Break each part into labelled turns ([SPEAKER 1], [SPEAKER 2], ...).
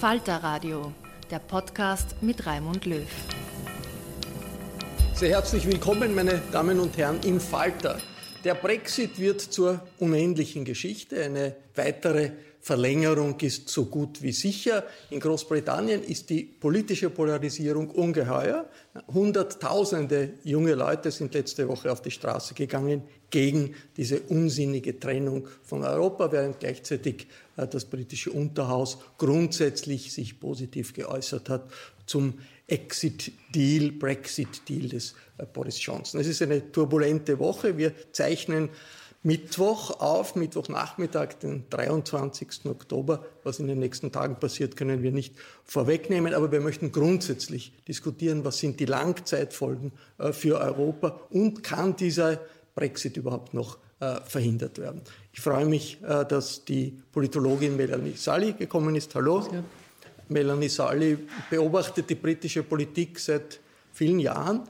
[SPEAKER 1] Falter Radio, der Podcast mit Raimund Löw.
[SPEAKER 2] Sehr herzlich willkommen, meine Damen und Herren, im Falter. Der Brexit wird zur unendlichen Geschichte. Eine weitere Verlängerung ist so gut wie sicher. In Großbritannien ist die politische Polarisierung ungeheuer. Hunderttausende junge Leute sind letzte Woche auf die Straße gegangen gegen diese unsinnige Trennung von Europa, während gleichzeitig äh, das britische Unterhaus grundsätzlich sich positiv geäußert hat zum Exit-Deal, Brexit-Deal des äh, Boris Johnson. Es ist eine turbulente Woche. Wir zeichnen Mittwoch auf, Mittwochnachmittag, den 23. Oktober. Was in den nächsten Tagen passiert, können wir nicht vorwegnehmen, aber wir möchten grundsätzlich diskutieren, was sind die Langzeitfolgen äh, für Europa und kann dieser Brexit überhaupt noch äh, verhindert werden. Ich freue mich, äh, dass die Politologin Melanie Sully gekommen ist. Hallo. Ja. Melanie Sully beobachtet die britische Politik seit vielen Jahren.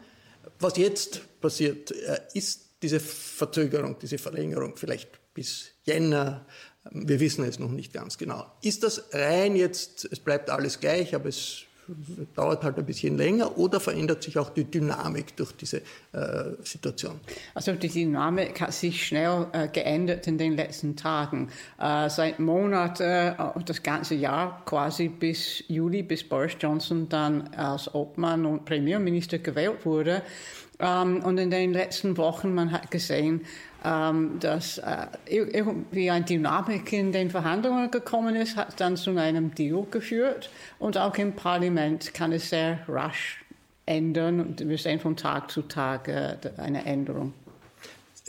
[SPEAKER 2] Was jetzt passiert, ist diese Verzögerung, diese Verlängerung vielleicht bis Jänner, wir wissen es noch nicht ganz genau. Ist das rein jetzt, es bleibt alles gleich, aber es dauert halt ein bisschen länger oder verändert sich auch die Dynamik durch diese äh, Situation?
[SPEAKER 3] Also die Dynamik hat sich schnell äh, geändert in den letzten Tagen. Äh, seit Monaten, äh, das ganze Jahr quasi bis Juli, bis Boris Johnson dann als Obmann und Premierminister gewählt wurde, ähm, und in den letzten Wochen, man hat gesehen, ähm, dass äh, irgendwie eine Dynamik in den Verhandlungen gekommen ist, hat dann zu einem Deal geführt. Und auch im Parlament kann es sehr rasch ändern. Und wir sehen von Tag zu Tag äh, eine Änderung.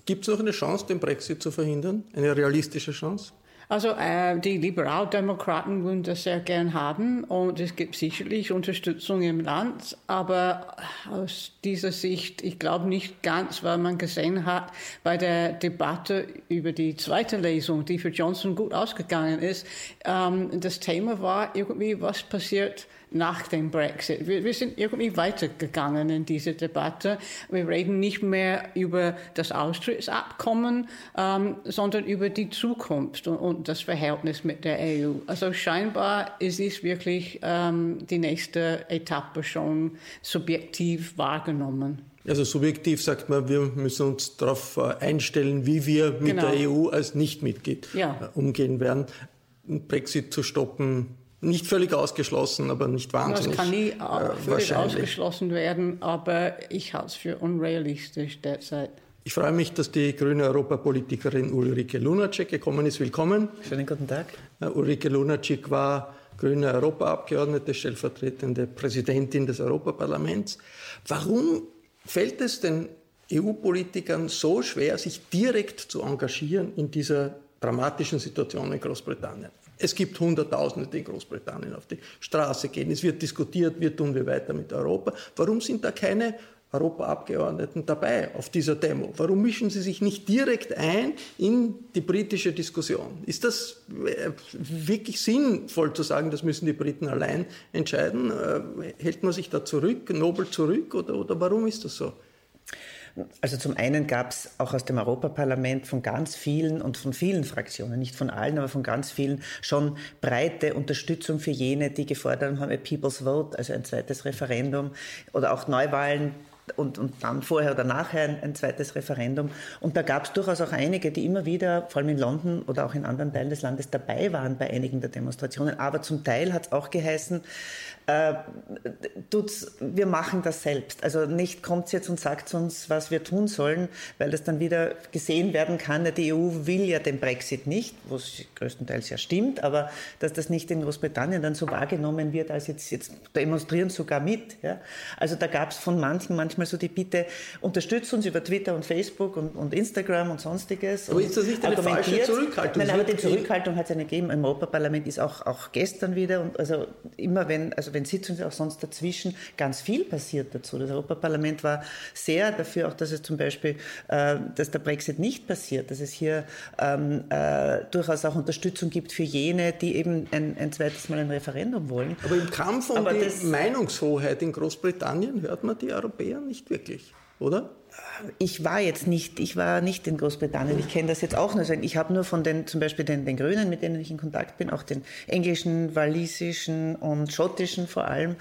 [SPEAKER 2] Gibt es noch eine Chance, den Brexit zu verhindern? Eine realistische Chance?
[SPEAKER 3] Also äh, die Liberaldemokraten würden das sehr gern haben und es gibt sicherlich Unterstützung im Land, aber aus dieser Sicht, ich glaube nicht ganz, weil man gesehen hat bei der Debatte über die zweite Lesung, die für Johnson gut ausgegangen ist, ähm, das Thema war irgendwie, was passiert nach dem Brexit. Wir, wir, sind irgendwie weitergegangen in diese Debatte. Wir reden nicht mehr über das Austrittsabkommen, ähm, sondern über die Zukunft und, und, das Verhältnis mit der EU. Also scheinbar ist es wirklich ähm, die nächste Etappe schon subjektiv wahrgenommen.
[SPEAKER 2] Also subjektiv sagt man, wir müssen uns darauf äh, einstellen, wie wir mit genau. der EU als Nichtmitglied ja. Äh, umgehen werden. Brexit zu stoppen nicht völlig ausgeschlossen, aber nicht wahnsinnig.
[SPEAKER 3] Das kann nie äh, völlig ausgeschlossen werden, aber ich halte es für unrealistisch derzeit.
[SPEAKER 2] Ich freue mich, dass die grüne Europapolitikerin Ulrike Lunacek gekommen ist. Willkommen.
[SPEAKER 4] Schönen guten Tag.
[SPEAKER 2] Uh, Ulrike Lunacek war grüne Europaabgeordnete, stellvertretende Präsidentin des Europaparlaments. Warum fällt es den EU-Politikern so schwer, sich direkt zu engagieren in dieser dramatischen Situation in Großbritannien? Es gibt Hunderttausende, die in Großbritannien auf die Straße gehen. Es wird diskutiert, wie tun wir weiter mit Europa. Warum sind da keine Europaabgeordneten dabei auf dieser Demo? Warum mischen sie sich nicht direkt ein in die britische Diskussion? Ist das äh, wirklich sinnvoll zu sagen, das müssen die Briten allein entscheiden? Äh, hält man sich da zurück, nobel zurück oder, oder warum ist das so?
[SPEAKER 4] Also zum einen gab es auch aus dem Europaparlament von ganz vielen und von vielen Fraktionen, nicht von allen, aber von ganz vielen, schon breite Unterstützung für jene, die gefordert haben, a People's Vote, also ein zweites Referendum oder auch Neuwahlen und, und dann vorher oder nachher ein, ein zweites Referendum. Und da gab es durchaus auch einige, die immer wieder, vor allem in London oder auch in anderen Teilen des Landes, dabei waren bei einigen der Demonstrationen. Aber zum Teil hat es auch geheißen, äh, tut's, wir machen das selbst. Also nicht kommt jetzt und sagt uns, was wir tun sollen, weil das dann wieder gesehen werden kann. Die EU will ja den Brexit nicht, was größtenteils ja stimmt, aber dass das nicht in Großbritannien dann so wahrgenommen wird, als jetzt, jetzt demonstrieren sogar mit. Ja? Also da gab es von manchen manchmal so die Bitte, unterstützt uns über Twitter und Facebook und, und Instagram und sonstiges.
[SPEAKER 2] Aber ist das nicht eine falsche Zurückhaltung?
[SPEAKER 4] Nein, aber die Zurückhaltung hat es eine gegeben. Im Europaparlament ist auch, auch gestern wieder und also immer wenn, also wenn wenn Sitzungen auch sonst dazwischen ganz viel passiert dazu. Das Europaparlament war sehr dafür, auch dass es zum Beispiel, äh, dass der Brexit nicht passiert, dass es hier ähm, äh, durchaus auch Unterstützung gibt für jene, die eben ein, ein zweites Mal ein Referendum wollen.
[SPEAKER 2] Aber im Kampf um Aber die Meinungshoheit in Großbritannien hört man die Europäer nicht wirklich, oder?
[SPEAKER 4] ich war jetzt nicht, ich war nicht in Großbritannien. Ich kenne das jetzt auch nur. Ich habe nur von den, zum Beispiel den, den Grünen, mit denen ich in Kontakt bin, auch den englischen, walisischen und schottischen vor allem,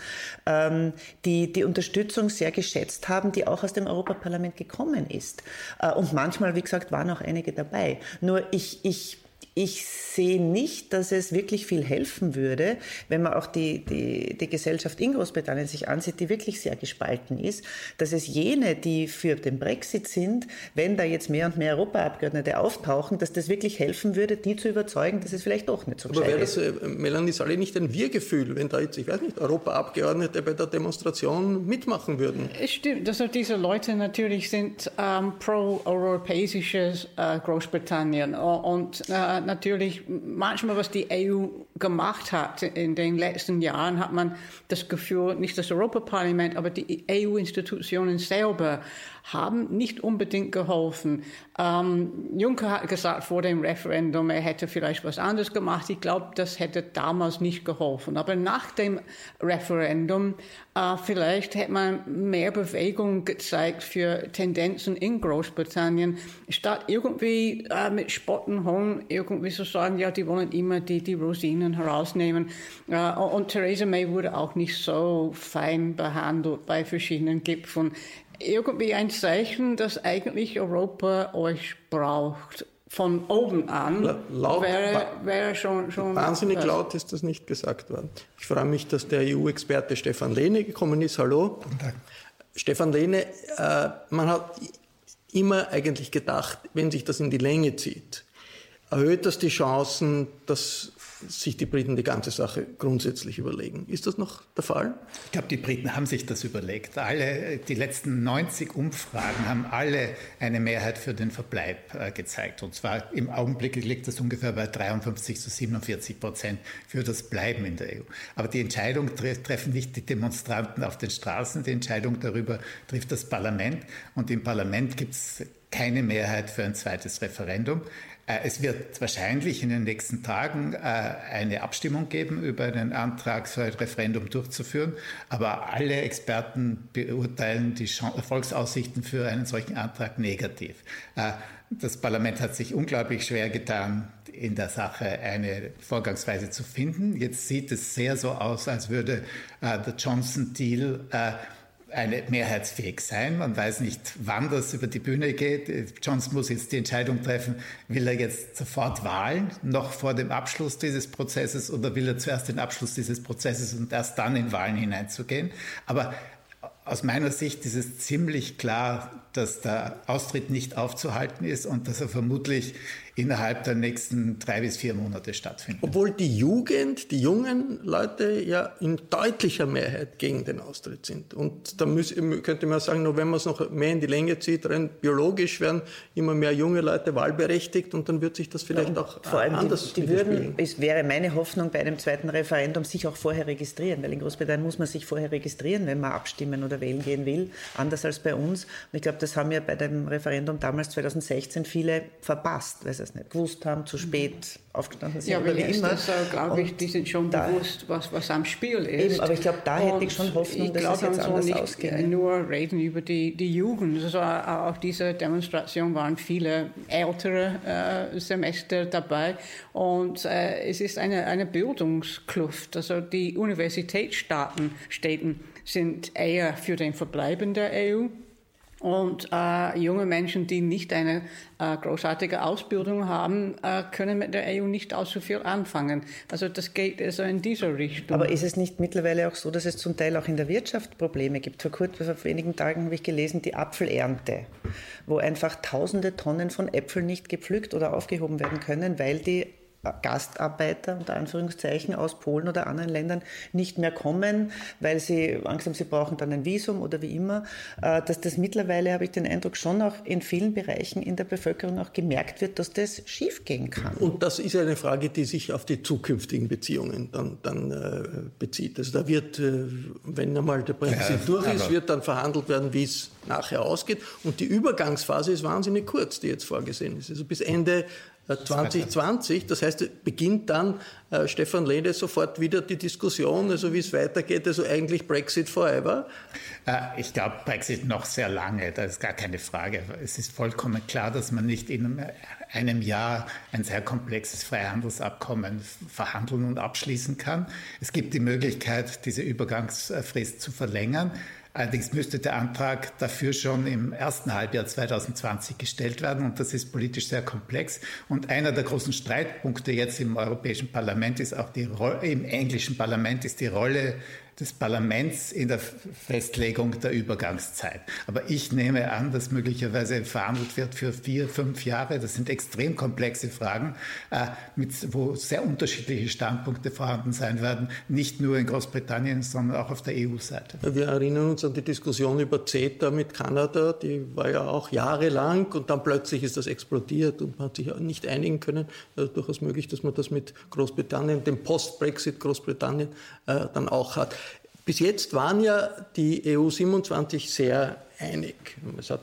[SPEAKER 4] ähm, die die Unterstützung sehr geschätzt haben, die auch aus dem Europaparlament gekommen ist. Äh, und manchmal, wie gesagt, waren auch einige dabei. Nur ich, ich ich sehe nicht, dass es wirklich viel helfen würde, wenn man auch die, die, die Gesellschaft in Großbritannien sich ansieht, die wirklich sehr gespalten ist, dass es jene, die für den Brexit sind, wenn da jetzt mehr und mehr Europaabgeordnete auftauchen, dass das wirklich helfen würde, die zu überzeugen, dass es vielleicht doch nicht so
[SPEAKER 2] Aber wäre das, äh, Melanie Sally, nicht ein Wir-Gefühl, wenn da jetzt, ich weiß nicht, Europaabgeordnete bei der Demonstration mitmachen würden?
[SPEAKER 3] Es stimmt, dass diese Leute natürlich sind ähm, pro-europäisches äh, Großbritannien und äh, natürlich manchmal, was die EU gemacht hat in den letzten Jahren, hat man das Gefühl, nicht das Europaparlament, aber die EU-Institutionen selber haben nicht unbedingt geholfen. Ähm, Juncker hat gesagt vor dem Referendum, er hätte vielleicht was anderes gemacht. Ich glaube, das hätte damals nicht geholfen. Aber nach dem Referendum, äh, vielleicht hätte man mehr Bewegung gezeigt für Tendenzen in Großbritannien, statt irgendwie äh, mit Hohn irgendwie zu sagen, ja, die wollen immer die, die Rosinen herausnehmen. Äh, und Theresa May wurde auch nicht so fein behandelt bei verschiedenen Gipfeln irgendwie ein Zeichen, dass eigentlich Europa euch braucht. Von oben an
[SPEAKER 2] laut, wäre, wäre schon, schon. Wahnsinnig was. laut ist das nicht gesagt worden. Ich freue mich, dass der EU-Experte Stefan Lehne gekommen ist. Hallo. Guten Tag. Stefan Lehne, äh, man hat immer eigentlich gedacht, wenn sich das in die Länge zieht, erhöht das die Chancen, dass sich die Briten die ganze Sache grundsätzlich überlegen. Ist das noch der Fall?
[SPEAKER 5] Ich glaube, die Briten haben sich das überlegt. Alle, die letzten 90 Umfragen haben alle eine Mehrheit für den Verbleib äh, gezeigt. Und zwar im Augenblick liegt das ungefähr bei 53 zu 47 Prozent für das Bleiben in der EU. Aber die Entscheidung treffen nicht die Demonstranten auf den Straßen, die Entscheidung darüber trifft das Parlament. Und im Parlament gibt es keine Mehrheit für ein zweites Referendum. Äh, es wird wahrscheinlich in den nächsten Tagen äh, eine Abstimmung geben über einen Antrag, so ein Referendum durchzuführen. Aber alle Experten beurteilen die Erfolgsaussichten für einen solchen Antrag negativ. Äh, das Parlament hat sich unglaublich schwer getan, in der Sache eine Vorgangsweise zu finden. Jetzt sieht es sehr so aus, als würde der Johnson-Deal eine mehrheitsfähig sein. Man weiß nicht, wann das über die Bühne geht. Johnson muss jetzt die Entscheidung treffen, will er jetzt sofort Wahlen, noch vor dem Abschluss dieses Prozesses, oder will er zuerst den Abschluss dieses Prozesses und erst dann in Wahlen hineinzugehen. Aber aus meiner Sicht ist es ziemlich klar, dass der Austritt nicht aufzuhalten ist und dass er vermutlich innerhalb der nächsten drei bis vier Monate stattfinden.
[SPEAKER 2] Obwohl die Jugend, die jungen Leute ja in deutlicher Mehrheit gegen den Austritt sind. Und da muss, könnte man sagen, nur wenn man es noch mehr in die Länge zieht, rein biologisch werden immer mehr junge Leute wahlberechtigt und dann wird sich das vielleicht ja, auch
[SPEAKER 4] vor allem anders die, die würden, Es wäre meine Hoffnung bei einem zweiten Referendum, sich auch vorher registrieren, weil in Großbritannien muss man sich vorher registrieren, wenn man abstimmen oder wählen gehen will, anders als bei uns. Und ich glaube, das haben ja bei dem Referendum damals 2016 viele verpasst, weil sie es nicht gewusst haben, zu spät aufgestanden sind
[SPEAKER 3] ja, oder wie immer. Das, äh, glaube ich, die sind schon da, bewusst, was, was am Spiel ist. Eben,
[SPEAKER 4] aber ich glaube, da hätte ich schon Hoffnung, dass es jetzt anders nicht ausgeht.
[SPEAKER 3] nur reden über die, die Jugend. Also auch diese Demonstration waren viele ältere äh, Semester dabei und äh, es ist eine, eine Bildungskluft. Also die Universitätsstaaten Städten sind eher für den Verbleib in der EU und äh, junge Menschen, die nicht eine äh, großartige Ausbildung haben, äh, können mit der EU nicht allzu viel anfangen. Also das geht also in dieser Richtung.
[SPEAKER 4] Aber ist es nicht mittlerweile auch so, dass es zum Teil auch in der Wirtschaft Probleme gibt? Vor, kurz, vor wenigen Tagen habe ich gelesen, die Apfelernte, wo einfach tausende Tonnen von Äpfeln nicht gepflückt oder aufgehoben werden können, weil die Gastarbeiter unter Anführungszeichen aus Polen oder anderen Ländern nicht mehr kommen, weil sie Angst haben, sie brauchen dann ein Visum oder wie immer, äh, dass das mittlerweile, habe ich den Eindruck, schon auch in vielen Bereichen in der Bevölkerung auch gemerkt wird, dass das schiefgehen kann.
[SPEAKER 2] Und das ist eine Frage, die sich auf die zukünftigen Beziehungen dann, dann äh, bezieht. Also da wird, äh, wenn einmal der Brexit ja, durch ist, wird dann verhandelt werden, wie es nachher ausgeht. Und die Übergangsphase ist wahnsinnig kurz, die jetzt vorgesehen ist. Also bis Ende 2020. Das heißt, beginnt dann äh, Stefan Lehne sofort wieder die Diskussion, also wie es weitergeht, also eigentlich Brexit forever?
[SPEAKER 5] Äh, ich glaube, Brexit noch sehr lange, das ist gar keine Frage. Es ist vollkommen klar, dass man nicht in einem Jahr ein sehr komplexes Freihandelsabkommen verhandeln und abschließen kann. Es gibt die Möglichkeit, diese Übergangsfrist zu verlängern. Allerdings müsste der Antrag dafür schon im ersten Halbjahr 2020 gestellt werden und das ist politisch sehr komplex. Und einer der großen Streitpunkte jetzt im Europäischen Parlament ist auch die Rolle, im englischen Parlament ist die Rolle des Parlaments in der Festlegung der Übergangszeit. Aber ich nehme an, dass möglicherweise verhandelt wird für vier, fünf Jahre. Das sind extrem komplexe Fragen, äh, mit, wo sehr unterschiedliche Standpunkte vorhanden sein werden, nicht nur in Großbritannien, sondern auch auf der EU-Seite.
[SPEAKER 2] Wir erinnern uns an die Diskussion über CETA mit Kanada, die war ja auch jahrelang und dann plötzlich ist das explodiert und man hat sich nicht einigen können. Also durchaus möglich, dass man das mit Großbritannien, dem Post-Brexit Großbritannien, äh, dann auch hat. Bis jetzt waren ja die EU 27 sehr einig. Es hat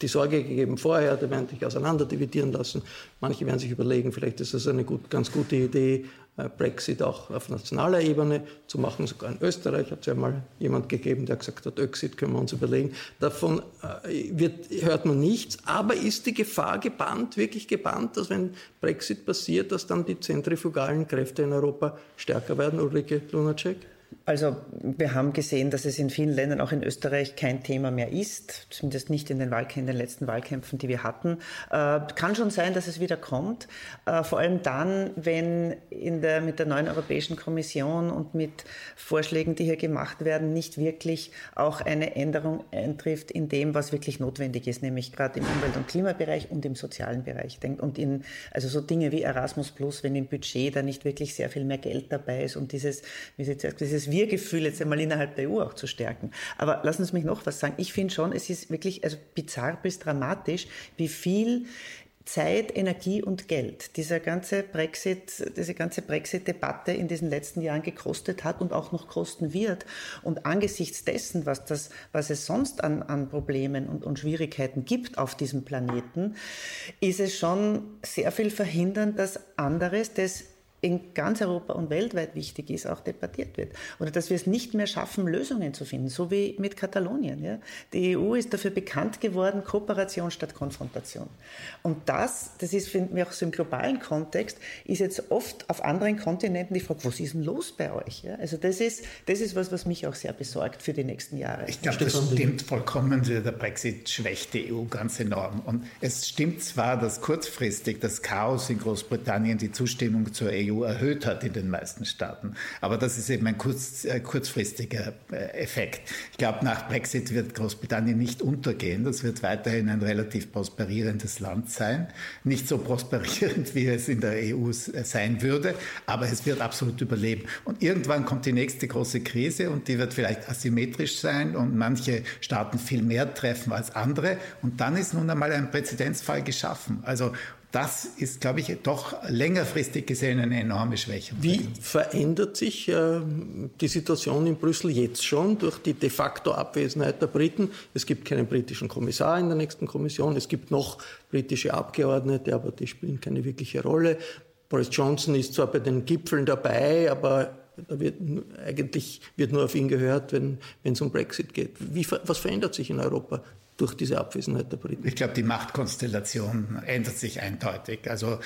[SPEAKER 2] die Sorge gegeben vorher, die werden sich auseinander dividieren lassen. Manche werden sich überlegen, vielleicht ist es eine gut, ganz gute Idee, äh, Brexit auch auf nationaler Ebene zu machen. Sogar in Österreich hat es ja mal jemand gegeben, der gesagt hat, Exit können wir uns überlegen. Davon äh, wird, hört man nichts. Aber ist die Gefahr gebannt, wirklich gebannt, dass wenn Brexit passiert, dass dann die zentrifugalen Kräfte in Europa stärker werden? Ulrike Lunacek?
[SPEAKER 4] Also wir haben gesehen, dass es in vielen Ländern, auch in Österreich, kein Thema mehr ist, zumindest nicht in den, Wahlkämpfen, in den letzten Wahlkämpfen, die wir hatten. Äh, kann schon sein, dass es wieder kommt, äh, vor allem dann, wenn der, mit der neuen Europäischen Kommission und mit Vorschlägen, die hier gemacht werden, nicht wirklich auch eine Änderung eintrifft in dem, was wirklich notwendig ist, nämlich gerade im Umwelt- und Klimabereich und im sozialen Bereich. Und in, also so Dinge wie Erasmus Plus, wenn im Budget da nicht wirklich sehr viel mehr Geld dabei ist und dieses, wie Sie dieses dieses Wir-Gefühl jetzt einmal innerhalb der EU auch zu stärken. Aber lassen Sie mich noch was sagen. Ich finde schon, es ist wirklich also bizarr bis dramatisch, wie viel Zeit, Energie und Geld dieser ganze Brexit, diese ganze Brexit-Debatte in diesen letzten Jahren gekostet hat und auch noch kosten wird. Und angesichts dessen, was das, was es sonst an, an Problemen und, und Schwierigkeiten gibt auf diesem Planeten, ist es schon sehr viel verhindern, dass anderes, das in ganz Europa und weltweit wichtig ist, auch debattiert wird. Oder dass wir es nicht mehr schaffen, Lösungen zu finden, so wie mit Katalonien. Ja? Die EU ist dafür bekannt geworden, Kooperation statt Konfrontation. Und das, das ist, finden wir auch so im globalen Kontext, ist jetzt oft auf anderen Kontinenten die Frage, was ist denn los bei euch? Ja? Also das ist, das ist was, was mich auch sehr besorgt für die nächsten Jahre.
[SPEAKER 5] Ich glaube, das stimmt vollkommen. Der Brexit schwächt die EU ganz enorm. Und es stimmt zwar, dass kurzfristig das Chaos in Großbritannien die Zustimmung zur EU EU erhöht hat in den meisten Staaten. Aber das ist eben ein kurz, äh, kurzfristiger äh, Effekt. Ich glaube, nach Brexit wird Großbritannien nicht untergehen. Das wird weiterhin ein relativ prosperierendes Land sein. Nicht so prosperierend, wie es in der EU sein würde, aber es wird absolut überleben. Und irgendwann kommt die nächste große Krise und die wird vielleicht asymmetrisch sein und manche Staaten viel mehr treffen als andere. Und dann ist nun einmal ein Präzedenzfall geschaffen. Also das ist, glaube ich, doch längerfristig gesehen eine enorme Schwäche.
[SPEAKER 2] Wie verändert sich äh, die Situation in Brüssel jetzt schon durch die de facto Abwesenheit der Briten? Es gibt keinen britischen Kommissar in der nächsten Kommission, es gibt noch britische Abgeordnete, aber die spielen keine wirkliche Rolle. Boris Johnson ist zwar bei den Gipfeln dabei, aber da wird eigentlich wird nur auf ihn gehört, wenn es um Brexit geht. Wie, was verändert sich in Europa durch diese Abwesenheit der Briten?
[SPEAKER 5] Ich glaube, die Machtkonstellation ändert sich eindeutig. Also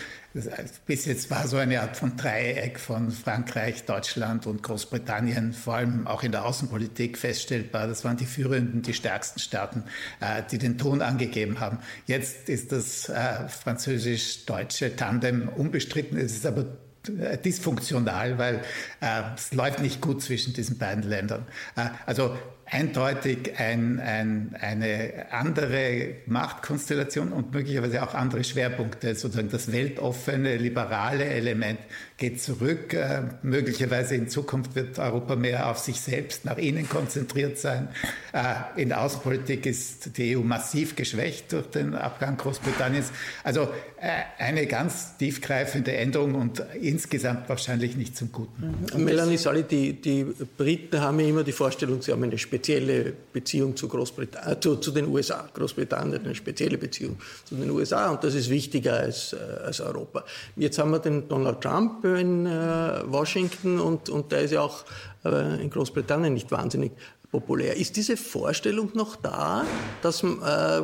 [SPEAKER 5] bis jetzt war so eine Art von Dreieck von Frankreich, Deutschland und Großbritannien, vor allem auch in der Außenpolitik feststellbar. Das waren die führenden, die stärksten Staaten, äh, die den Ton angegeben haben. Jetzt ist das äh, französisch-deutsche Tandem unbestritten. Es ist aber äh, dysfunktional, weil äh, es läuft nicht gut zwischen diesen beiden Ländern. Äh, also eindeutig ein, ein, eine andere Machtkonstellation und möglicherweise auch andere Schwerpunkte. Sozusagen das weltoffene, liberale Element geht zurück. Äh, möglicherweise in Zukunft wird Europa mehr auf sich selbst, nach innen konzentriert sein. Äh, in der Außenpolitik ist die EU massiv geschwächt durch den Abgang Großbritanniens. Also äh, eine ganz tiefgreifende Änderung und insgesamt wahrscheinlich nicht zum Guten.
[SPEAKER 2] Mhm. Melanie Sally, die, die Briten haben ja immer die Vorstellung, sie haben eine spezielle Beziehung zu, Großbritannien, äh, zu, zu, den USA. Großbritannien eine spezielle Beziehung zu den USA und das ist wichtiger als, äh, als Europa. Jetzt haben wir den Donald Trump in äh, Washington und, und der ist ja auch äh, in Großbritannien nicht wahnsinnig populär. Ist diese Vorstellung noch da, dass äh,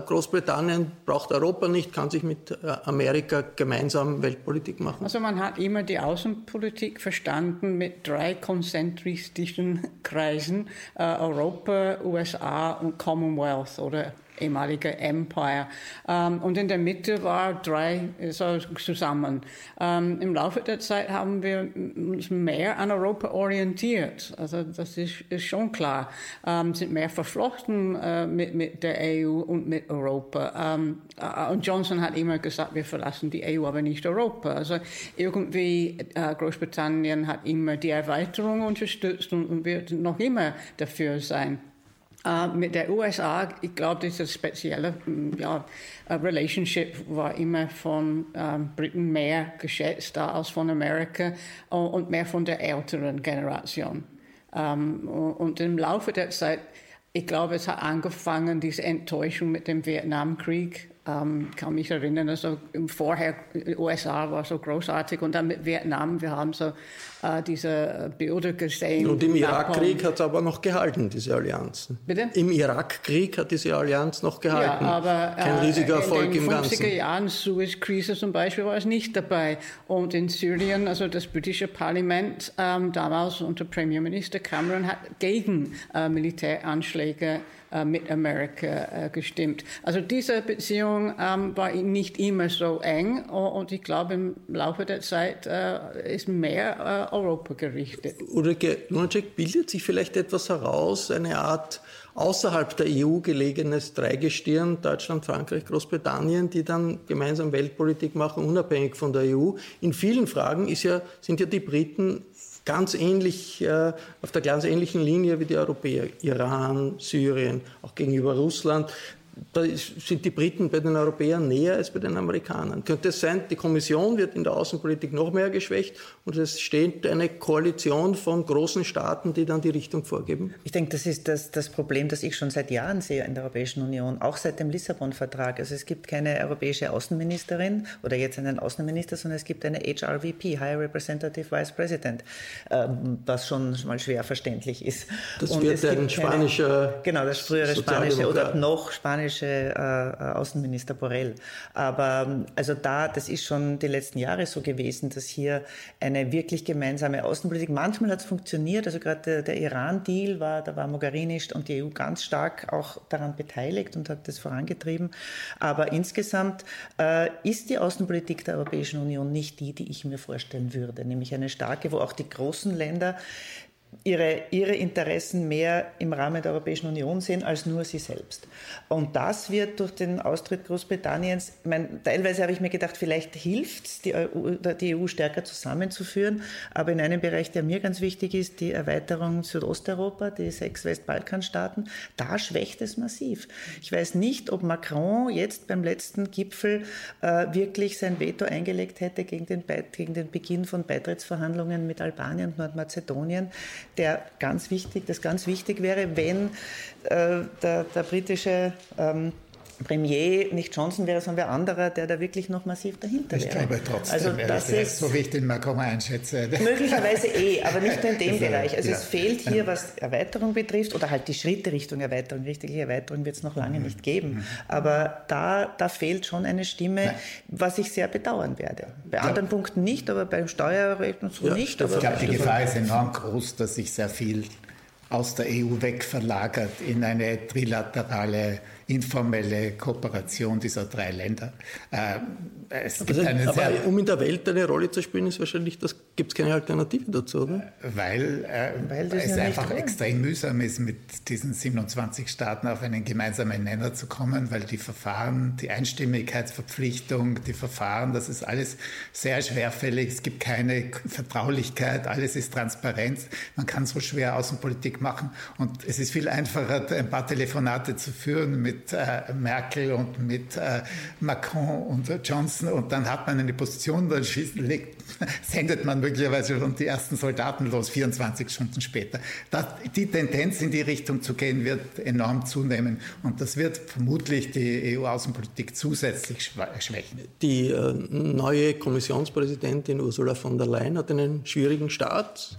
[SPEAKER 2] Großbritannien braucht Europa nicht, kann sich mit äh, Amerika gemeinsam Weltpolitik machen?
[SPEAKER 3] Also man hat immer die Außenpolitik verstanden mit drei konzentristischen Kreisen, äh, Europa, USA und Commonwealth oder ehemalige Empire. Ähm, und in der Mitte war drei so zusammen. Ähm, Im Laufe der Zeit haben wir uns mehr an Europa orientiert. Also das ist, ist schon klar. Ähm, sind mehr verflochten äh, mit, mit der EU und mit Europa. Äh, und Johnson hat immer gesagt, wir verlassen die EU, aber nicht Europa. Also irgendwie äh, Großbritannien hat immer die Erweiterung unterstützt und, und wird noch immer dafür sein. Uh, mit der USA, ich glaube, diese spezielle mm, ja, Relationship war immer von ähm, Briten mehr geschätzt als von Amerika und mehr von der älteren Generation. Ähm, und im Laufe der Zeit, ich glaube, es hat angefangen, diese Enttäuschung mit dem Vietnamkrieg ähm, kann mich erinnern, also vorher USA war so großartig und dann mit Vietnam, wir haben so äh, diese Bilder gesehen.
[SPEAKER 2] Und im Irakkrieg hat es aber noch gehalten, diese Allianz.
[SPEAKER 3] Bitte?
[SPEAKER 2] Im Irakkrieg hat diese Allianz noch gehalten.
[SPEAKER 3] Ja, aber
[SPEAKER 2] Kein
[SPEAKER 3] äh,
[SPEAKER 2] riesiger Erfolg im Ganzen.
[SPEAKER 3] In den 50er Jahren, Suez-Krise zum Beispiel, war es nicht dabei. Und in Syrien, also das britische Parlament ähm, damals unter Premierminister Cameron hat gegen äh, Militäranschläge äh, mit Amerika äh, gestimmt. Also diese Beziehung ähm, war nicht immer so eng und ich glaube im Laufe der Zeit äh, ist mehr Europa gerichtet.
[SPEAKER 2] Ulrike Lunacek, bildet sich vielleicht etwas heraus, eine Art außerhalb der EU gelegenes Dreigestirn, Deutschland, Frankreich, Großbritannien, die dann gemeinsam Weltpolitik machen, unabhängig von der EU. In vielen Fragen ja, sind ja die Briten ganz ähnlich, äh, auf der ganz ähnlichen Linie wie die Europäer. Iran, Syrien, auch gegenüber Russland da sind die Briten bei den Europäern näher als bei den Amerikanern. Könnte es sein, die Kommission wird in der Außenpolitik noch mehr geschwächt und es steht eine Koalition von großen Staaten, die dann die Richtung vorgeben?
[SPEAKER 4] Ich denke, das ist das, das Problem, das ich schon seit Jahren sehe in der Europäischen Union, auch seit dem Lissabon-Vertrag. Also es gibt keine europäische Außenministerin oder jetzt einen Außenminister, sondern es gibt eine HRVP, High Representative Vice President, ähm, was schon mal schwer verständlich ist.
[SPEAKER 2] Das und wird ein spanischer
[SPEAKER 4] Genau, das frühere spanische oder noch spanische spanische äh, Außenminister Borrell. Aber ähm, also da, das ist schon die letzten Jahre so gewesen, dass hier eine wirklich gemeinsame Außenpolitik, manchmal hat es funktioniert, also gerade der, der Iran-Deal war, da war Mogherini und die EU ganz stark auch daran beteiligt und hat das vorangetrieben. Aber insgesamt äh, ist die Außenpolitik der Europäischen Union nicht die, die ich mir vorstellen würde, nämlich eine starke, wo auch die großen Länder ihre, ihre Interessen mehr im Rahmen der Europäischen Union sehen als nur sie selbst. Und das wird durch den Austritt Großbritanniens, ich meine, teilweise habe ich mir gedacht, vielleicht hilft es, die EU, die EU stärker zusammenzuführen, aber in einem Bereich, der mir ganz wichtig ist, die Erweiterung Südosteuropa, die sechs Westbalkanstaaten, da schwächt es massiv. Ich weiß nicht, ob Macron jetzt beim letzten Gipfel äh, wirklich sein Veto eingelegt hätte gegen den, gegen den Beginn von Beitrittsverhandlungen mit Albanien und Nordmazedonien der ganz wichtig, das ganz wichtig wäre, wenn äh, der, der, britische ähm, Premier nicht Johnson wäre, sondern wer anderer, der da wirklich noch massiv dahinter wäre.
[SPEAKER 5] Ich glaube trotzdem, also das ist, so wie ich den Macron einschätze.
[SPEAKER 4] Möglicherweise eh, aber nicht nur in dem Bereich. Also ja. es fehlt hier, was Erweiterung betrifft, oder halt die Schritte Richtung Erweiterung. Richtige Erweiterung wird es noch lange mhm. nicht geben. Mhm. Aber da, da fehlt schon eine Stimme, Nein. was ich sehr bedauern werde. Bei ja. anderen Punkten nicht, aber beim Steuerrecht und so ja, nicht.
[SPEAKER 5] ich glaube, die Gefahr ist enorm groß, dass sich sehr viel aus der EU wegverlagert in eine trilaterale informelle Kooperation dieser drei Länder.
[SPEAKER 2] Äh, es gibt aber, eine aber um in der Welt eine Rolle zu spielen, ist wahrscheinlich, das gibt es keine Alternative dazu, oder?
[SPEAKER 5] Weil, äh, Weil es ja einfach extrem mühsam ist, mit diesen 27 Staaten auf einen gemeinsamen Nenner zu kommen, weil die Verfahren, die Einstimmigkeitsverpflichtung, die Verfahren, das ist alles sehr schwerfällig. Es gibt keine Vertraulichkeit, alles ist Transparenz. Man kann so schwer Außenpolitik machen und es ist viel einfacher, ein paar Telefonate zu führen mit mit äh, Merkel und mit äh, Macron und Johnson und dann hat man eine Position, dann schießt, legt, sendet man möglicherweise schon die ersten Soldaten los, 24 Stunden später. Das, die Tendenz in die Richtung zu gehen wird enorm zunehmen und das wird vermutlich die EU-Außenpolitik zusätzlich schwächen.
[SPEAKER 2] Die äh, neue Kommissionspräsidentin Ursula von der Leyen hat einen schwierigen Start.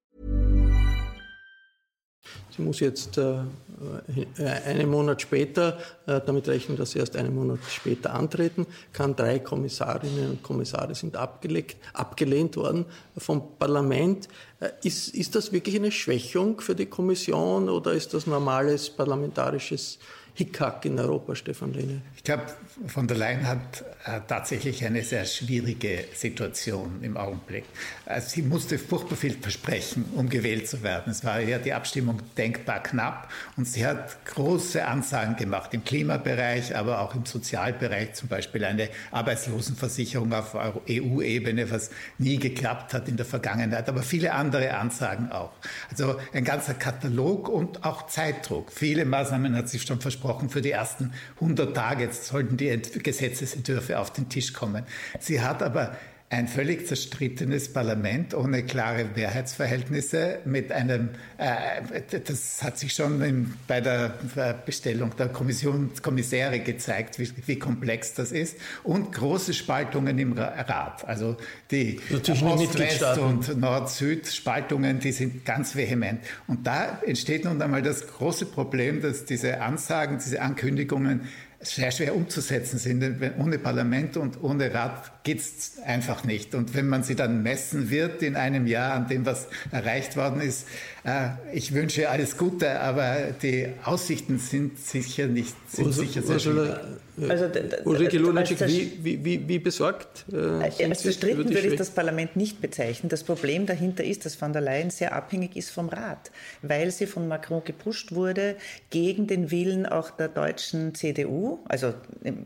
[SPEAKER 2] Sie muss jetzt äh, äh, einen Monat später, äh, damit rechnen, dass sie erst einen Monat später antreten kann. Drei Kommissarinnen und Kommissare sind abgelehnt worden vom Parlament. Äh, ist, ist das wirklich eine Schwächung für die Kommission oder ist das normales parlamentarisches Hickhack in Europa, Stefan Lehne?
[SPEAKER 5] Ich glaube, von der Leyen hat äh, tatsächlich eine sehr schwierige Situation im Augenblick. Also sie musste furchtbar viel versprechen, um gewählt zu werden. Es war ja die Abstimmung denkbar knapp und sie hat große Ansagen gemacht im Klimabereich, aber auch im Sozialbereich, zum Beispiel eine Arbeitslosenversicherung auf EU-Ebene, was nie geklappt hat in der Vergangenheit, aber viele andere Ansagen auch. Also ein ganzer Katalog und auch Zeitdruck. Viele Maßnahmen hat sie schon versprochen für die ersten 100 Tage. Jetzt sollten die Gesetzesentwürfe auf den Tisch kommen. Sie hat aber ein völlig zerstrittenes Parlament ohne klare Mehrheitsverhältnisse mit einem, äh, das hat sich schon in, bei der Bestellung der Kommission, Kommissäre gezeigt, wie, wie, komplex das ist und große Spaltungen im Rat. Also die Ost-West und Nord-Süd-Spaltungen, die sind ganz vehement. Und da entsteht nun einmal das große Problem, dass diese Ansagen, diese Ankündigungen sehr schwer umzusetzen sind. Denn ohne Parlament und ohne Rat geht es einfach nicht. Und wenn man sie dann messen wird in einem Jahr an dem, was erreicht worden ist, äh, ich wünsche alles Gute, aber die Aussichten sind sicher nicht sind
[SPEAKER 2] Ursula,
[SPEAKER 5] sicher sehr
[SPEAKER 2] Ursula, Also, Ulrike Lunacek, wie, wie, wie, besorgt
[SPEAKER 4] äh, Als zerstritten würde ich das Parlament nicht bezeichnen. Das Problem dahinter ist, dass van der Leyen sehr abhängig ist vom Rat, weil sie von Macron gepusht wurde gegen den Willen auch der deutschen CDU, also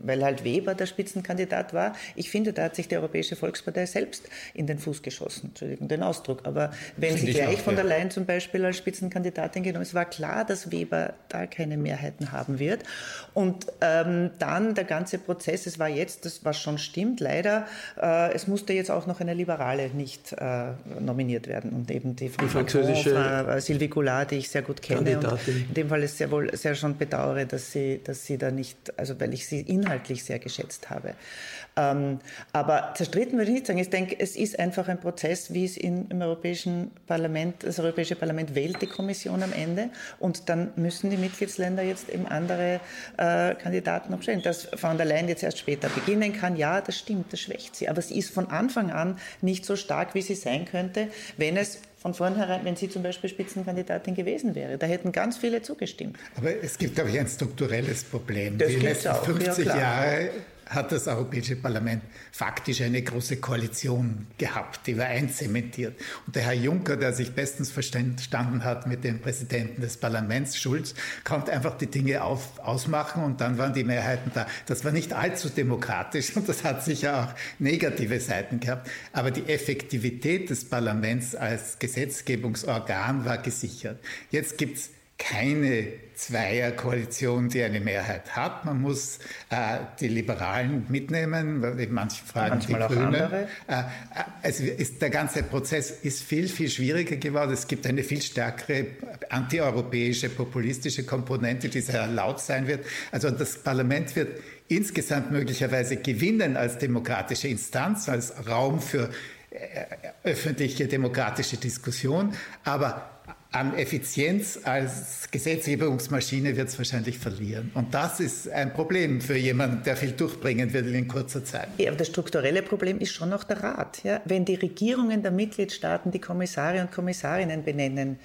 [SPEAKER 4] weil halt Weber der Spitzenkandidat war. Ich finde, da hat sich die Europäische Volkspartei selbst in den Fuß geschossen. Entschuldigung den Ausdruck. Aber wenn sie gleich auch, von der Leyen zum Beispiel als Spitzenkandidatin genommen ist, war klar, dass Weber da keine Mehrheiten haben wird. Und ähm, dann der ganze Prozess, es war jetzt, das was schon stimmt, leider, äh, es musste jetzt auch noch eine Liberale nicht äh, nominiert werden. Und eben die,
[SPEAKER 2] die französische
[SPEAKER 4] äh, Sylvie Goulart, die ich sehr gut kenne. In dem Fall ist sehr wohl sehr schon bedauere, dass sie, dass sie da nicht, also weil ich sie inhaltlich sehr geschätzt habe. Ähm, aber zerstritten würde ich nicht sagen. Ich denke, es ist einfach ein Prozess, wie es in, im Europäischen Parlament, das Europäische Parlament wählt die Kommission am Ende und dann müssen die Mitgliedsländer jetzt eben andere äh, Kandidaten aufstellen. Dass von der Leyen jetzt erst später beginnen kann, ja, das stimmt, das schwächt sie. Aber sie ist von Anfang an nicht so stark, wie sie sein könnte, wenn es von vornherein, wenn sie zum Beispiel Spitzenkandidatin gewesen wäre. Da hätten ganz viele zugestimmt.
[SPEAKER 5] Aber es gibt, glaube ich, ein strukturelles Problem. Das die letzten auch, 50 ja, Jahre hat das Europäische Parlament faktisch eine große Koalition gehabt, die war einzementiert. Und der Herr Juncker, der sich bestens verstanden hat mit dem Präsidenten des Parlaments, Schulz, konnte einfach die Dinge auf, ausmachen und dann waren die Mehrheiten da. Das war nicht allzu demokratisch und das hat sicher auch negative Seiten gehabt. Aber die Effektivität des Parlaments als Gesetzgebungsorgan war gesichert. Jetzt gibt es keine Zweierkoalition, die eine Mehrheit hat. Man muss äh, die Liberalen mitnehmen, in manchen Fragen Manchmal die Grünen. Äh, also ist, der ganze Prozess ist viel, viel schwieriger geworden. Es gibt eine viel stärkere antieuropäische, populistische Komponente, die sehr laut sein wird. Also das Parlament wird insgesamt möglicherweise gewinnen als demokratische Instanz, als Raum für äh, öffentliche demokratische Diskussion, aber an Effizienz als Gesetzgebungsmaschine wird es wahrscheinlich verlieren. Und das ist ein Problem für jemanden, der viel durchbringen will in kurzer Zeit.
[SPEAKER 4] Ja, aber das strukturelle Problem ist schon noch der Rat. Ja? Wenn die Regierungen der Mitgliedstaaten die Kommissare und Kommissarinnen benennen,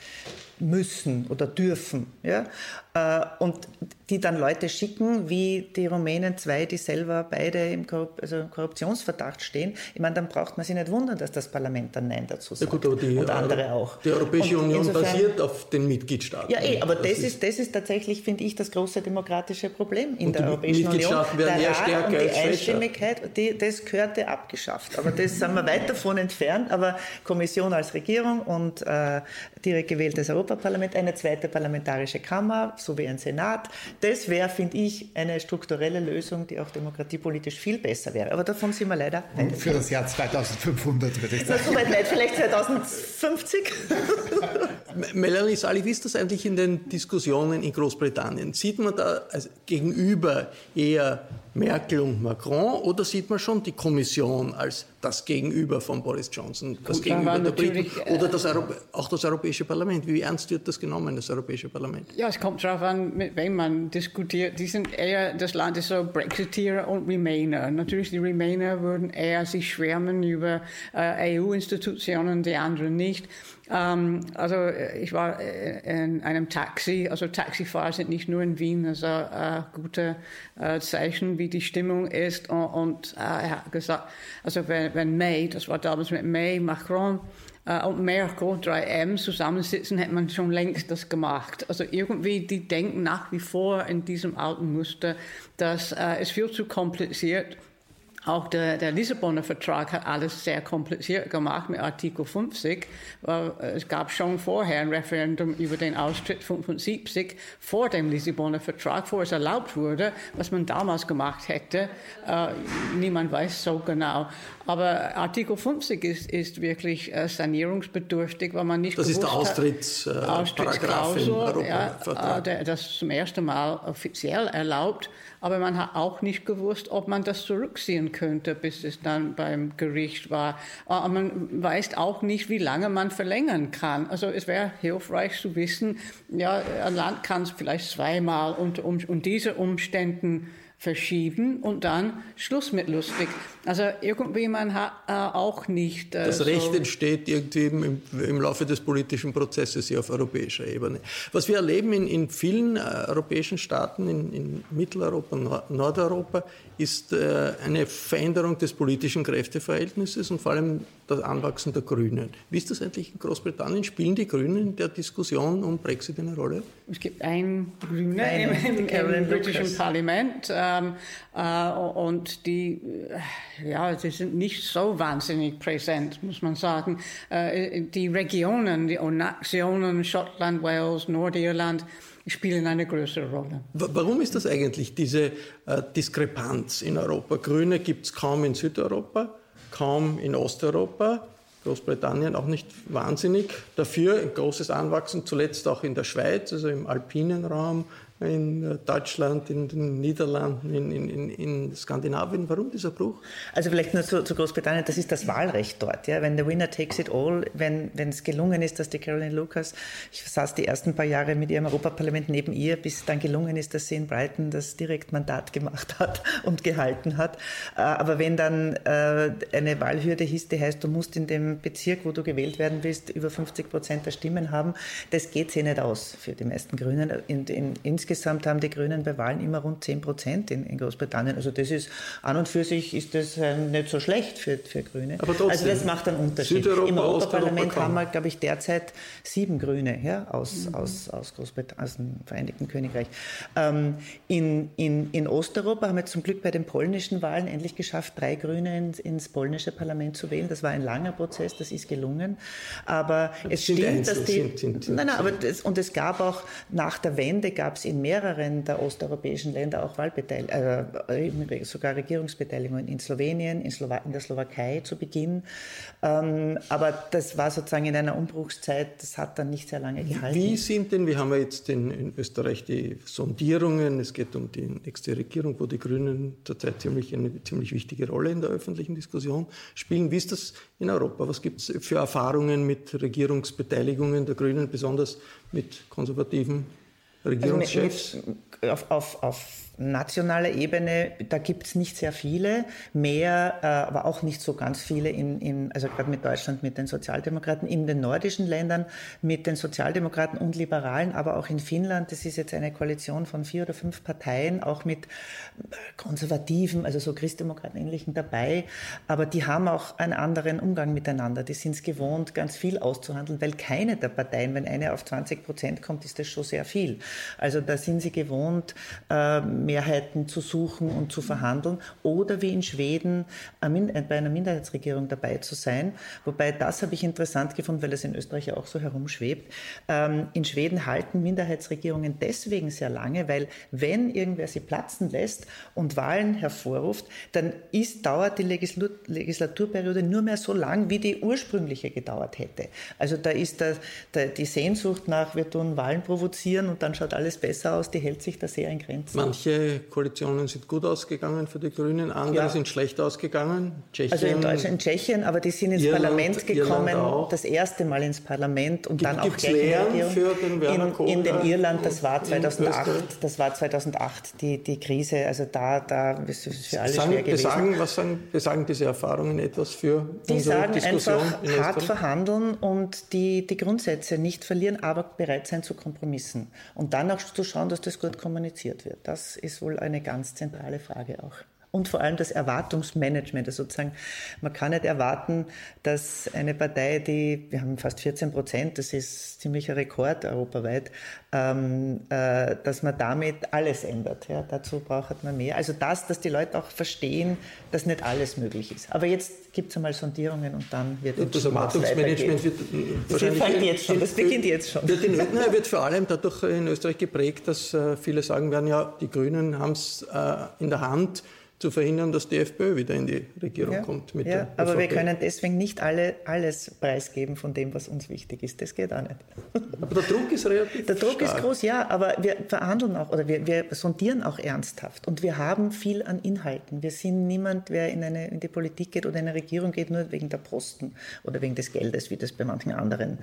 [SPEAKER 4] müssen oder dürfen. Ja? Äh, und die dann Leute schicken, wie die Rumänen zwei, die selber beide im, Korrup also Korruptionsverdacht stehen. Ich meine, dann braucht man sich nicht wundern, dass das Parlament dann Nein dazu sagt.
[SPEAKER 2] Ja gut, aber die, und andere auch. Die Europäische und Union insofern, basiert auf den Mitgliedstaaten.
[SPEAKER 4] Ja, eh, aber das, das, ist, das ist tatsächlich, finde ich, das große demokratische Problem in der Europäischen Union.
[SPEAKER 2] Werden der Rat und
[SPEAKER 4] die Einstimmigkeit, die, das gehörte abgeschafft. Aber das sind wir weit davon entfernt. Aber Kommission als Regierung und äh, direkt gewähltes Europaparlament, eine zweite parlamentarische Kammer, so wie ein Senat. Das wäre, finde ich, eine strukturelle Lösung, die auch demokratiepolitisch viel besser wäre. Aber davon sind wir leider
[SPEAKER 5] weit Für das Jahr 2500 würde ich sagen.
[SPEAKER 4] so weit nicht, vielleicht 2050.
[SPEAKER 2] Melanie Sali, wie ist das eigentlich in den Diskussionen in Großbritannien? Sieht man da gegenüber eher Merkel und Macron oder sieht man schon die Kommission als das Gegenüber von Boris Johnson, das Gut, Gegenüber der Briten oder das auch das Europäische Parlament? Wie ernst wird das genommen, das Europäische Parlament?
[SPEAKER 3] Ja, es kommt darauf an, mit wem man diskutiert. Die sind eher, das Land ist so Brexiteer und Remainer. Natürlich, die Remainer würden eher sich schwärmen über äh, EU-Institutionen, die anderen nicht. Ähm, also äh, ich war äh, in einem Taxi, also Taxifahrer sind nicht nur in Wien, also äh, gute äh, Zeichen, wie die Stimmung ist. Und, und äh, er hat gesagt, also wenn, wenn May, das war damals mit May, Macron, äh, und Merkel, 3M zusammensitzen, hätte man schon längst das gemacht. Also irgendwie, die denken nach wie vor in diesem alten Muster, dass äh, es viel zu kompliziert auch der, der Lissabonner Vertrag hat alles sehr kompliziert gemacht mit Artikel 50, weil es gab schon vorher ein Referendum über den Austritt 75 vor dem Lissabonner Vertrag, vor es erlaubt wurde, was man damals gemacht hätte. Äh, niemand weiß so genau. Aber Artikel 50 ist, ist wirklich äh, sanierungsbedürftig, weil man nicht
[SPEAKER 2] Das ist der Austritts, äh,
[SPEAKER 3] Austrittsklausel, ja, äh, der das zum ersten Mal offiziell erlaubt aber man hat auch nicht gewusst, ob man das zurückziehen könnte, bis es dann beim Gericht war. Aber man weiß auch nicht, wie lange man verlängern kann. Also es wäre hilfreich zu wissen, ja, ein Land kann es vielleicht zweimal unter um, um diese Umständen verschieben und dann Schluss mit lustig. Also irgendwie man hat äh, auch nicht.
[SPEAKER 2] Äh, das Recht so entsteht irgendwie im, im, Laufe des politischen Prozesses hier auf europäischer Ebene. Was wir erleben in, in vielen äh, europäischen Staaten, in, in Mitteleuropa, Nord Nordeuropa, ist äh, eine Veränderung des politischen Kräfteverhältnisses und vor allem das Anwachsen der Grünen. Wie ist das eigentlich in Großbritannien? Spielen die Grünen in der Diskussion um Brexit eine Rolle?
[SPEAKER 3] Es gibt einen Grünen im, im, im britischen Parlament ähm, äh, und die, äh, ja, sie sind nicht so wahnsinnig präsent, muss man sagen. Äh, die Regionen, die Nationen, Schottland, Wales, Nordirland, spielen eine größere Rolle.
[SPEAKER 2] Warum ist das eigentlich, diese äh, Diskrepanz in Europa? Grüne gibt es kaum in Südeuropa, kaum in Osteuropa. Großbritannien auch nicht wahnsinnig. Dafür ein großes Anwachsen, zuletzt auch in der Schweiz, also im alpinen Raum, in äh, Deutschland, in den Niederlanden, in, in, in, Skandinavien. Warum dieser Bruch?
[SPEAKER 4] Also vielleicht nur zu, zu, Großbritannien, das ist das Wahlrecht dort. Ja? Wenn der Winner takes it all, wenn, es gelungen ist, dass die Caroline Lucas, ich saß die ersten paar Jahre mit ihrem Europaparlament neben ihr, bis dann gelungen ist, dass sie in Brighton das Direktmandat gemacht hat und gehalten hat. Äh, aber wenn dann äh, eine Wahlhürde hieß, die heißt, du musst in dem Bezirk, wo du gewählt werden willst, über 50 Prozent der Stimmen haben, das geht sich nicht aus für die meisten Grünen. In, in, insgesamt insgesamt haben die Grünen bei Wahlen immer rund 10 Prozent in, in, Großbritannien. Also das ist an und für sich ist das äh, nicht so schlecht für, für Grüne. Aber trotzdem, also das macht einen Unterschied. Südeuropa, Im Europaparlament haben wir, glaube ich, derzeit sieben Grüne ja, aus, mhm. aus, aus Großbritannien, aus dem Vereinigten Königreich. Ähm, in, in, in Osteuropa haben wir zum Glück bei den polnischen Wahlen endlich geschafft, drei Grüne ins, ins polnische Parlament zu wählen. Das war ein langer Prozess, das ist gelungen. Aber es stimmt, dass die. Sind, sind, sind, nein, nein, aber das, und es gab auch nach der Wende gab es in mehreren der osteuropäischen Länder auch Wahlbeteiligung, äh, sogar Regierungsbeteiligungen in Slowenien, in, Slowa in der Slowakei zu Beginn. Ähm, aber das war sozusagen in einer Umbruchszeit, das hat dann nicht sehr lange gehalten.
[SPEAKER 2] Wie sind denn, wir haben ja jetzt in, in Österreich die Sondierungen, es geht um die nächste Regierung, wo die Grünen zurzeit ziemlich, eine ziemlich wichtige Rolle in der öffentlichen Diskussion spielen. Wie ist das in Europa? Was gibt es für Erfahrungen mit Regierungsbeteiligungen der Grünen, besonders mit konservativen Regierungschefs?
[SPEAKER 4] Also mit, auf, auf, auf nationaler Ebene, da gibt es nicht sehr viele, mehr, äh, aber auch nicht so ganz viele, in, in, also gerade mit Deutschland, mit den Sozialdemokraten, in den nordischen Ländern mit den Sozialdemokraten und Liberalen, aber auch in Finnland, das ist jetzt eine Koalition von vier oder fünf Parteien, auch mit Konservativen, also so Christdemokraten ähnlichen dabei, aber die haben auch einen anderen Umgang miteinander. Die sind es gewohnt, ganz viel auszuhandeln, weil keine der Parteien, wenn eine auf 20 Prozent kommt, ist das schon sehr viel. Also da sind sie gewohnt, äh, Mehrheiten zu suchen und zu verhandeln oder wie in Schweden äh, bei einer Minderheitsregierung dabei zu sein. Wobei das habe ich interessant gefunden, weil es in Österreich ja auch so herumschwebt. Ähm, in Schweden halten Minderheitsregierungen deswegen sehr lange, weil wenn irgendwer sie platzen lässt und Wahlen hervorruft, dann ist, dauert die Legislaturperiode nur mehr so lang, wie die ursprüngliche gedauert hätte. Also da ist der, der, die Sehnsucht nach, wir tun Wahlen provozieren und dann schaut alles besser aus, die hält sich da sehr in Grenzen.
[SPEAKER 2] Manche Koalitionen sind gut ausgegangen für die Grünen, andere ja. sind schlecht ausgegangen.
[SPEAKER 4] Tschechien, also in Deutschland, in Tschechien, aber die sind ins Irland, Parlament gekommen, das erste Mal ins Parlament und Gibt, dann auch
[SPEAKER 2] gleich Lehren für den
[SPEAKER 4] in, in den Irland, das war 2008, das war 2008 die, die Krise, also da, da ist es für alle
[SPEAKER 2] sagen,
[SPEAKER 4] schwer gewesen.
[SPEAKER 2] Besagen, was sagen, besagen diese Erfahrungen etwas für
[SPEAKER 4] die sagen Diskussion einfach hart verhandeln und die, die Grundsätze nicht verlieren, aber bereit sein zu Kompromissen und dann auch zu schauen, dass das gut kommuniziert wird. Das ist wohl eine ganz zentrale Frage auch und vor allem das Erwartungsmanagement. Also sozusagen, man kann nicht erwarten, dass eine Partei, die, wir haben fast 14 Prozent, das ist ziemlicher Rekord europaweit, ähm, äh, dass man damit alles ändert. Ja, dazu braucht man mehr. Also das, dass die Leute auch verstehen, dass nicht alles möglich ist. Aber jetzt gibt es einmal Sondierungen und dann wird
[SPEAKER 2] und das Erwartungsmanagement wird
[SPEAKER 4] wahrscheinlich das jetzt schon. Das beginnt jetzt schon.
[SPEAKER 2] Wird, in, nein, wird vor allem dadurch in Österreich geprägt, dass äh, viele sagen werden, ja, die Grünen haben es äh, in der Hand, zu verhindern, dass die FPÖ wieder in die Regierung
[SPEAKER 4] ja,
[SPEAKER 2] kommt. Mit
[SPEAKER 4] ja,
[SPEAKER 2] der
[SPEAKER 4] aber wir können deswegen nicht alle, alles preisgeben von dem, was uns wichtig ist. Das geht auch nicht.
[SPEAKER 2] Aber der Druck ist relativ
[SPEAKER 4] Der Druck
[SPEAKER 2] stark.
[SPEAKER 4] ist groß, ja, aber wir verhandeln auch oder wir, wir sondieren auch ernsthaft und wir haben viel an Inhalten. Wir sind niemand, wer in, eine, in die Politik geht oder in eine Regierung geht, nur wegen der Posten oder wegen des Geldes, wie das bei manchen anderen,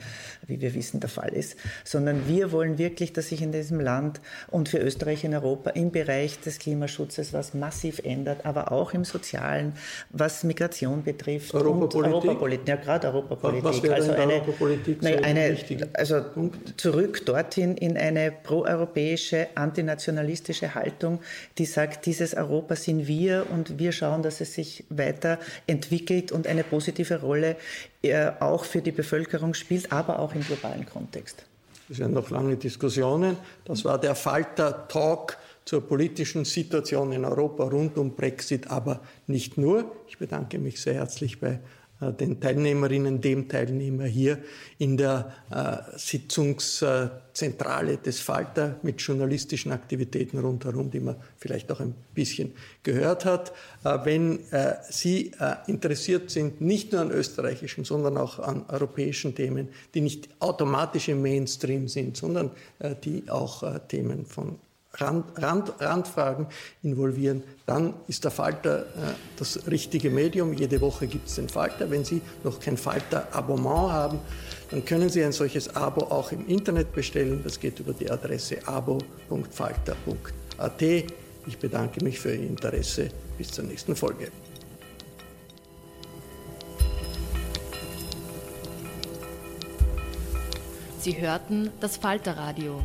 [SPEAKER 4] wie wir wissen, der Fall ist, sondern wir wollen wirklich, dass sich in diesem Land und für Österreich in Europa im Bereich des Klimaschutzes was massiv ändert, aber auch im Sozialen, was Migration betrifft.
[SPEAKER 2] Europapolitik?
[SPEAKER 4] Europapolitik, ja, gerade Europapolitik.
[SPEAKER 2] Was wäre
[SPEAKER 4] also eine,
[SPEAKER 2] Europapolitik
[SPEAKER 4] nein, eine, also
[SPEAKER 2] Punkt?
[SPEAKER 4] zurück dorthin in eine proeuropäische, antinationalistische Haltung, die sagt, dieses Europa sind wir und wir schauen, dass es sich weiterentwickelt und eine positive Rolle äh, auch für die Bevölkerung spielt, aber auch im globalen Kontext.
[SPEAKER 2] Es werden noch lange Diskussionen. Das war der Falter-Talk zur politischen Situation in Europa rund um Brexit, aber nicht nur. Ich bedanke mich sehr herzlich bei äh, den Teilnehmerinnen, dem Teilnehmer hier in der äh, Sitzungszentrale des Falter mit journalistischen Aktivitäten rundherum, die man vielleicht auch ein bisschen gehört hat. Äh, wenn Sie interessiert sind, nicht nur an österreichischen, sondern auch an europäischen Themen, die nicht automatisch im Mainstream sind, sondern die auch Themen von Rand, Rand, Randfragen involvieren, dann ist der Falter äh, das richtige Medium. Jede Woche gibt es den Falter. Wenn Sie noch kein Falter-Abonnement haben, dann können Sie ein solches Abo auch im Internet bestellen. Das geht über die Adresse abo.falter.at. Ich bedanke mich für Ihr Interesse. Bis zur nächsten Folge.
[SPEAKER 1] Sie hörten das Falterradio,